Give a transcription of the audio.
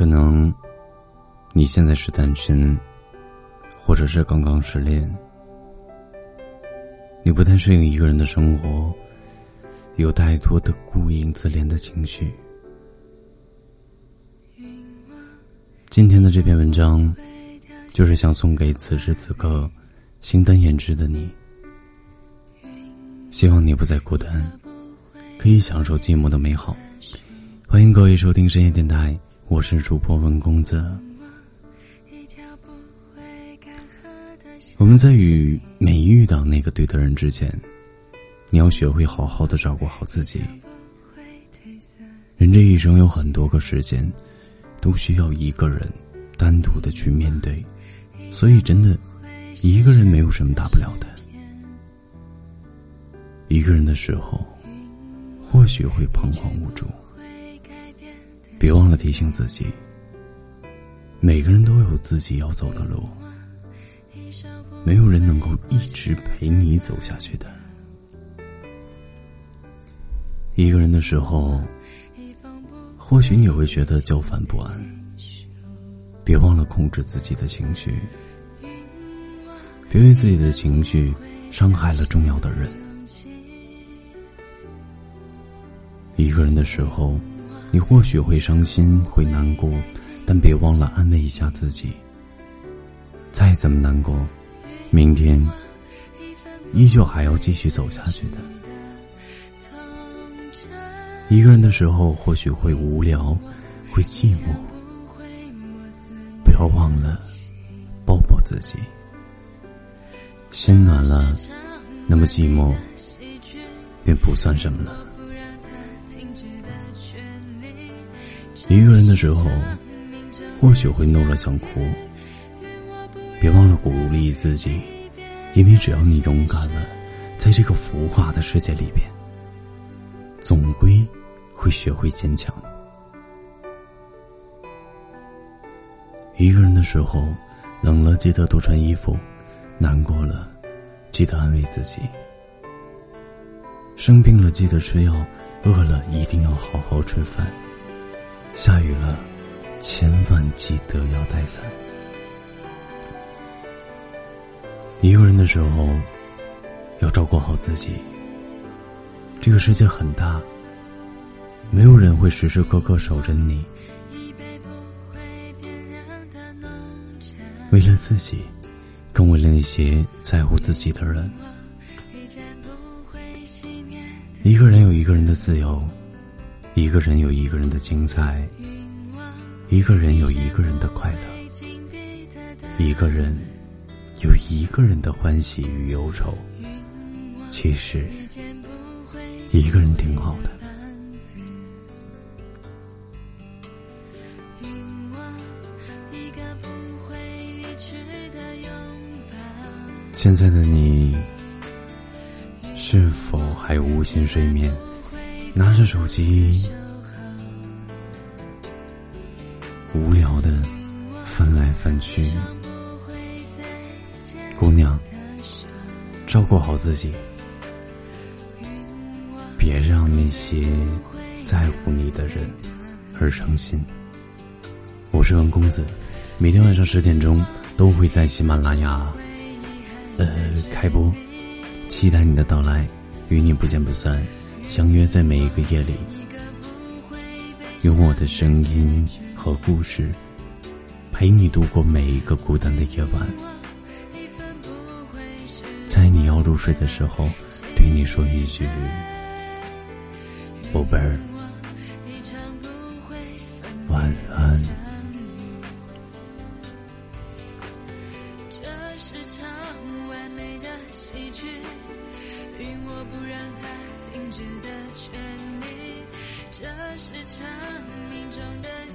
可能你现在是单身，或者是刚刚失恋，你不太适应一个人的生活，有太多的孤影自怜的情绪。今天的这篇文章，就是想送给此时此刻形单眼只的你。希望你不再孤单，可以享受寂寞的美好。欢迎各位收听深夜电台，我是主播文公子。我们在与没遇到那个对的人之前，你要学会好好的照顾好自己。人这一生有很多个时间。都需要一个人单独的去面对，所以真的，一个人没有什么大不了的。一个人的时候，或许会彷徨无助，别忘了提醒自己，每个人都有自己要走的路，没有人能够一直陪你走下去的。一个人的时候。或许你会觉得焦烦不安，别忘了控制自己的情绪，别为自己的情绪伤害了重要的人。一个人的时候，你或许会伤心会难过，但别忘了安慰一下自己。再怎么难过，明天依旧还要继续走下去的。一个人的时候，或许会无聊，会寂寞。不要忘了抱抱自己，心暖了，那么寂寞便不算什么了。一个人的时候，或许会怒了想哭，别忘了鼓励自己，因为只要你勇敢了，在这个浮华的世界里边，总归。会学会坚强。一个人的时候，冷了记得多穿衣服，难过了记得安慰自己，生病了记得吃药，饿了一定要好好吃饭，下雨了千万记得要带伞。一个人的时候，要照顾好自己。这个世界很大。没有人会时时刻刻守着你，为了自己，更为了那些在乎自己的人。一个人有一个人的自由，一个人有一个人的精彩，一个人有一个人的快乐，一个人有一个人的欢喜与忧愁。其实，一个人挺好的。现在的你，是否还无心睡眠？拿着手机，无聊的翻来翻去。姑娘，照顾好自己，别让那些在乎你的人而伤心。我是文公子，每天晚上十点钟都会在喜马拉雅。呃，开播，期待你的到来，与你不见不散，相约在每一个夜里，用我的声音和故事，陪你度过每一个孤单的夜晚，在你要入睡的时候，对你说一句，宝贝儿，晚安这是场完美的喜剧我。不让它停止的权利，这是生命中的。